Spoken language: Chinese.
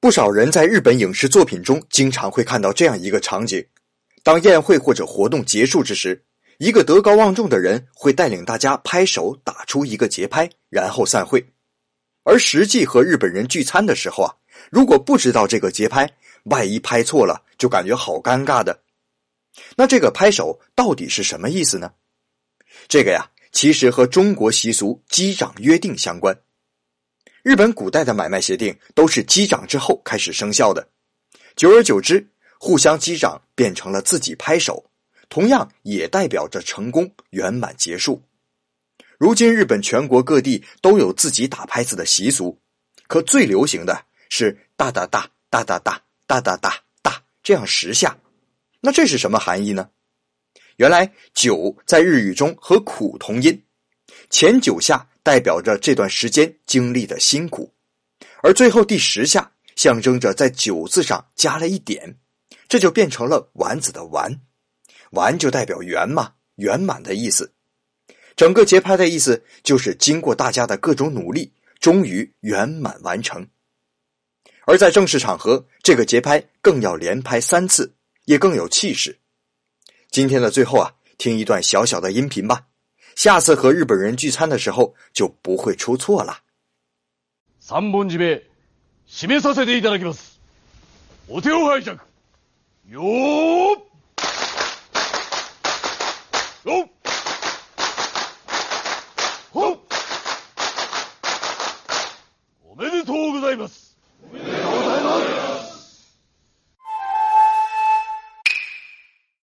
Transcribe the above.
不少人在日本影视作品中经常会看到这样一个场景：当宴会或者活动结束之时，一个德高望重的人会带领大家拍手打出一个节拍，然后散会。而实际和日本人聚餐的时候啊，如果不知道这个节拍，万一拍错了，就感觉好尴尬的。那这个拍手到底是什么意思呢？这个呀，其实和中国习俗击掌约定相关。日本古代的买卖协定都是击掌之后开始生效的，久而久之，互相击掌变成了自己拍手，同样也代表着成功圆满结束。如今日本全国各地都有自己打拍子的习俗，可最流行的是哒哒哒哒哒哒哒哒哒哒这样十下。那这是什么含义呢？原来九在日语中和苦同音，前九下。代表着这段时间经历的辛苦，而最后第十下象征着在“九”字上加了一点，这就变成了“丸子”的“丸”，“丸”就代表圆嘛，圆满的意思。整个节拍的意思就是经过大家的各种努力，终于圆满完成。而在正式场合，这个节拍更要连拍三次，也更有气势。今天的最后啊，听一段小小的音频吧。下次和日本人聚餐的时候就不会出错了。三本締め、締めさせていただきます。お手を拝借。よーよっほっおめでとうございます。